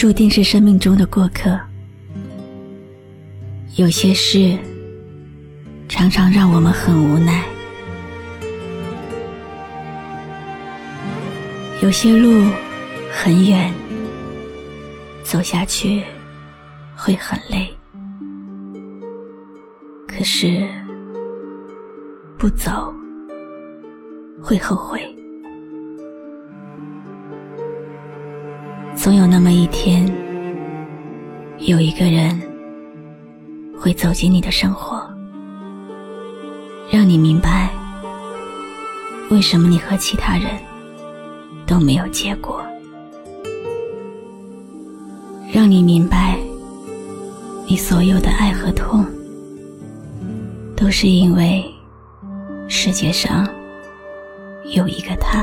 注定是生命中的过客，有些事常常让我们很无奈，有些路很远，走下去会很累，可是不走会后悔。总有那么一天，有一个人会走进你的生活，让你明白为什么你和其他人都没有结果，让你明白你所有的爱和痛，都是因为世界上有一个他。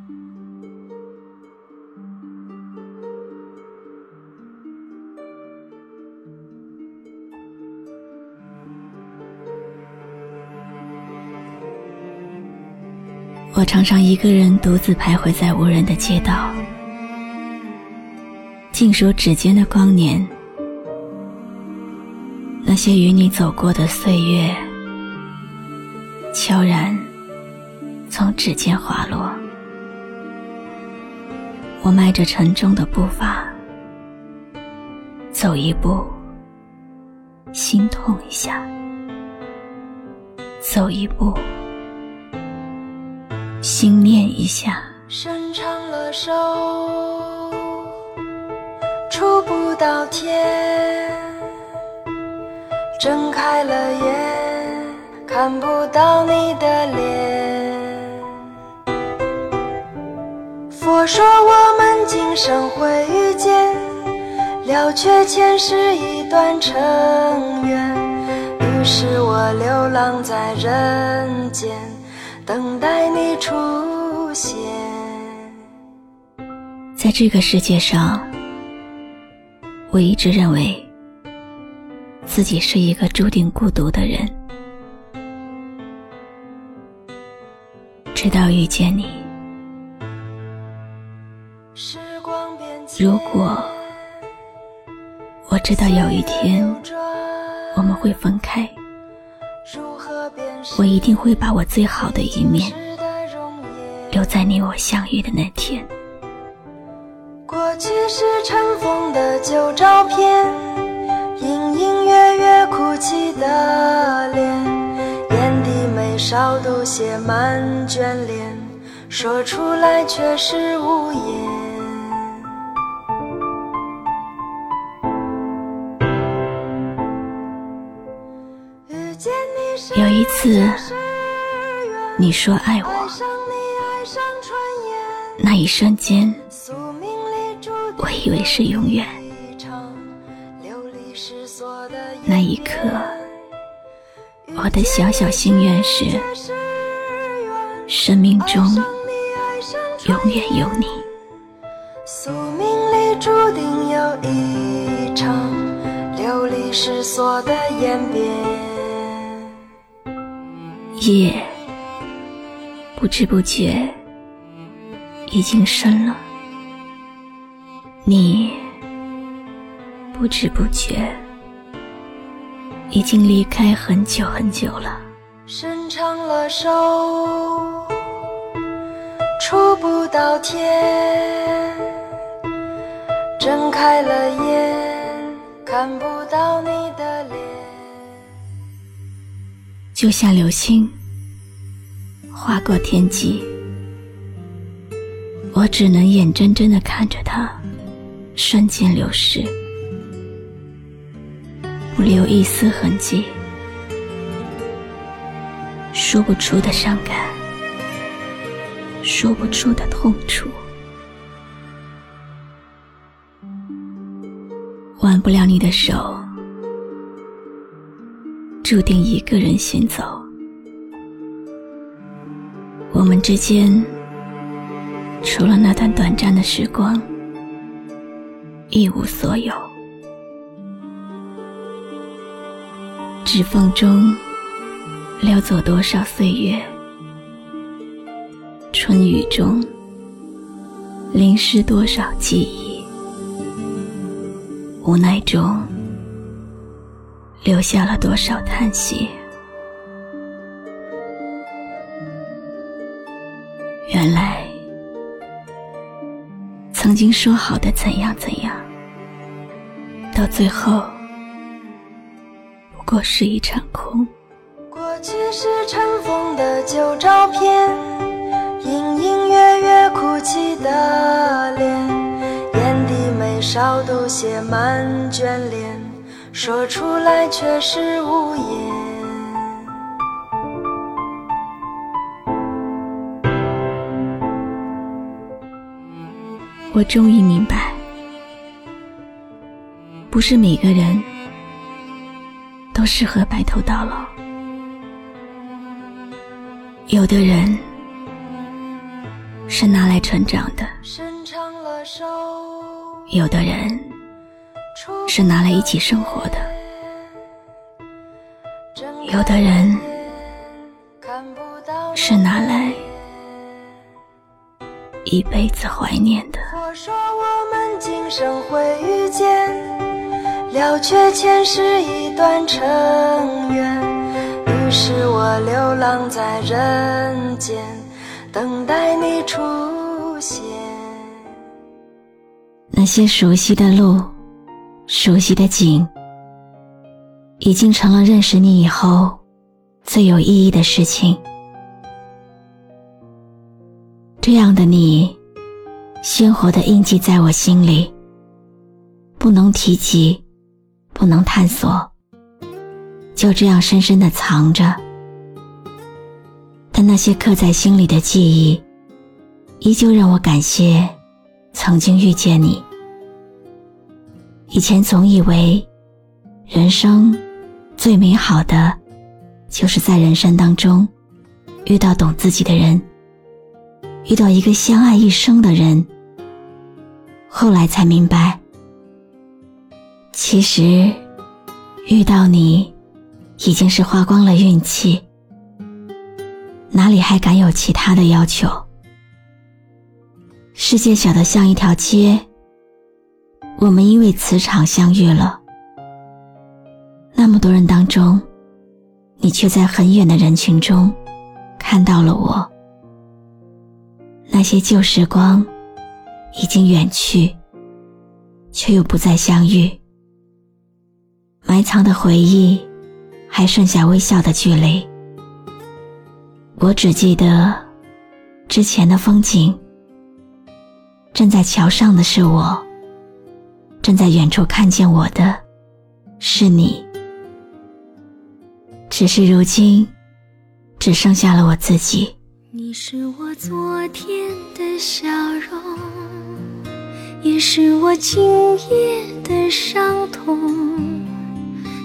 我常常一个人独自徘徊在无人的街道，静数指尖的光年，那些与你走过的岁月，悄然从指尖滑落。我迈着沉重的步伐，走一步，心痛一下；走一步。心念一下，伸长了手，触不到天；睁开了眼，看不到你的脸。佛说我们今生会遇见，了却前世一段尘缘。于是我流浪在人间。等待你出现。在这个世界上，我一直认为自己是一个注定孤独的人。直到遇见你，如果我知道有一天我们会分开。我一定会把我最好的一面留在你我相遇的那天。过去是尘封的旧照片，隐隐约约哭泣的脸，眼底眉梢都写满眷恋，说出来却是无言。有一次，你说爱我，那一瞬间，我以为是永远。那一刻，我的小小心愿是，生命中永远有你。宿命里注定有一场流离失所的演变。夜不知不觉已经深了，你不知不觉已经离开很久很久了。伸长了手，触不到天；睁开了眼。看不到你的脸。就像流星划过天际，我只能眼睁睁的看着它瞬间流逝，不留一丝痕迹。说不出的伤感，说不出的痛楚，挽不了你的手，注定一个人行走。我们之间，除了那段短暂的时光，一无所有。指缝中。溜走多少岁月？春雨中淋湿多少记忆？无奈中留下了多少叹息？原来，曾经说好的怎样怎样，到最后不过是一场空。过去是尘封的旧照片，隐隐约约哭泣的脸，眼底眉梢都写满眷恋，说出来却是无言。我终于明白，不是每个人都适合白头到老。有的人是拿来成长的，有的人是拿来一起生活的，有的人是拿来一辈子怀念的。我说我们今生会遇见，了却前世一段尘缘。是我流浪在人间，等待你出现。那些熟悉的路，熟悉的景，已经成了认识你以后最有意义的事情。这样的你，鲜活的印记在我心里，不能提及，不能探索。就这样深深的藏着，但那些刻在心里的记忆，依旧让我感谢曾经遇见你。以前总以为，人生最美好的，就是在人生当中遇到懂自己的人，遇到一个相爱一生的人。后来才明白，其实遇到你。已经是花光了运气，哪里还敢有其他的要求？世界小得像一条街，我们因为磁场相遇了。那么多人当中，你却在很远的人群中看到了我。那些旧时光已经远去，却又不再相遇，埋藏的回忆。还剩下微笑的距离，我只记得之前的风景。站在桥上的是我，正在远处看见我的是你。只是如今，只剩下了我自己。你是我昨天的笑容，也是我今夜的伤痛。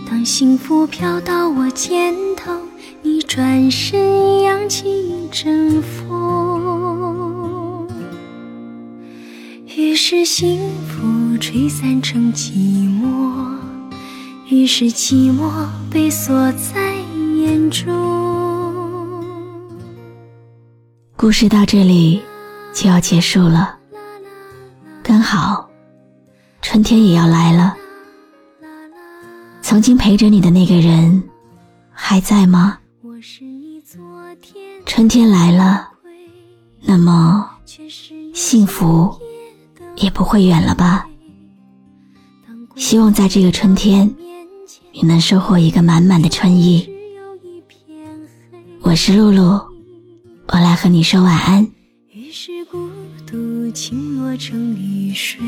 当幸福飘到我肩头，你转身扬起一阵风，于是幸福吹散成寂寞，于是寂寞被锁在眼中。故事到这里就要结束了，刚好春天也要来了。曾经陪着你的那个人还在吗？春天来了，那么幸福也不会远了吧？希望在这个春天，你能收获一个满满的春意。我是露露，我来和你说晚安。于是孤独倾落成雨水，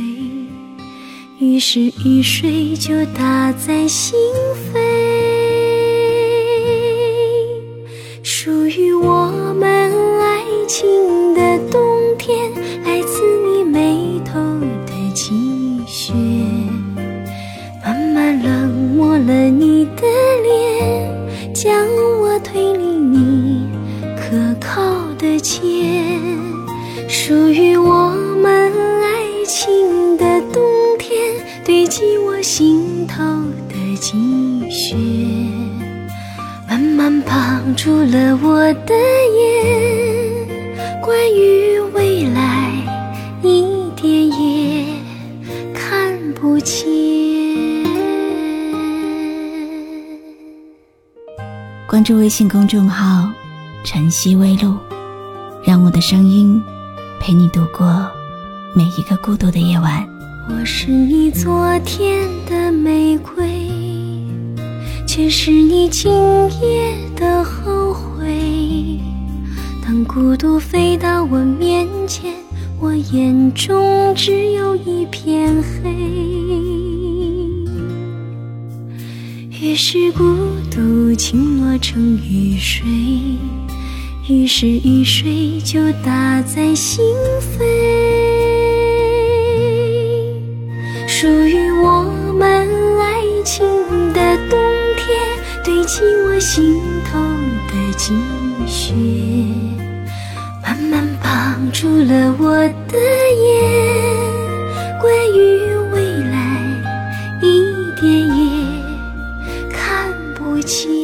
于是雨水就打在心扉。属于我们爱情的冬天，堆积我心头的积雪，慢慢绑住了我的眼。关于未来，一点也看不见。关注微信公众号“晨曦微露”，让我的声音。陪你度过每一个孤独的夜晚。我是你昨天的玫瑰，却是你今夜的后悔。当孤独飞到我面前，我眼中只有一片黑。于是孤独倾落成雨水。于是雨水就打在心扉属于我们爱情的冬天堆积我心头的积雪慢慢绑住了我的眼关于未来一点也看不清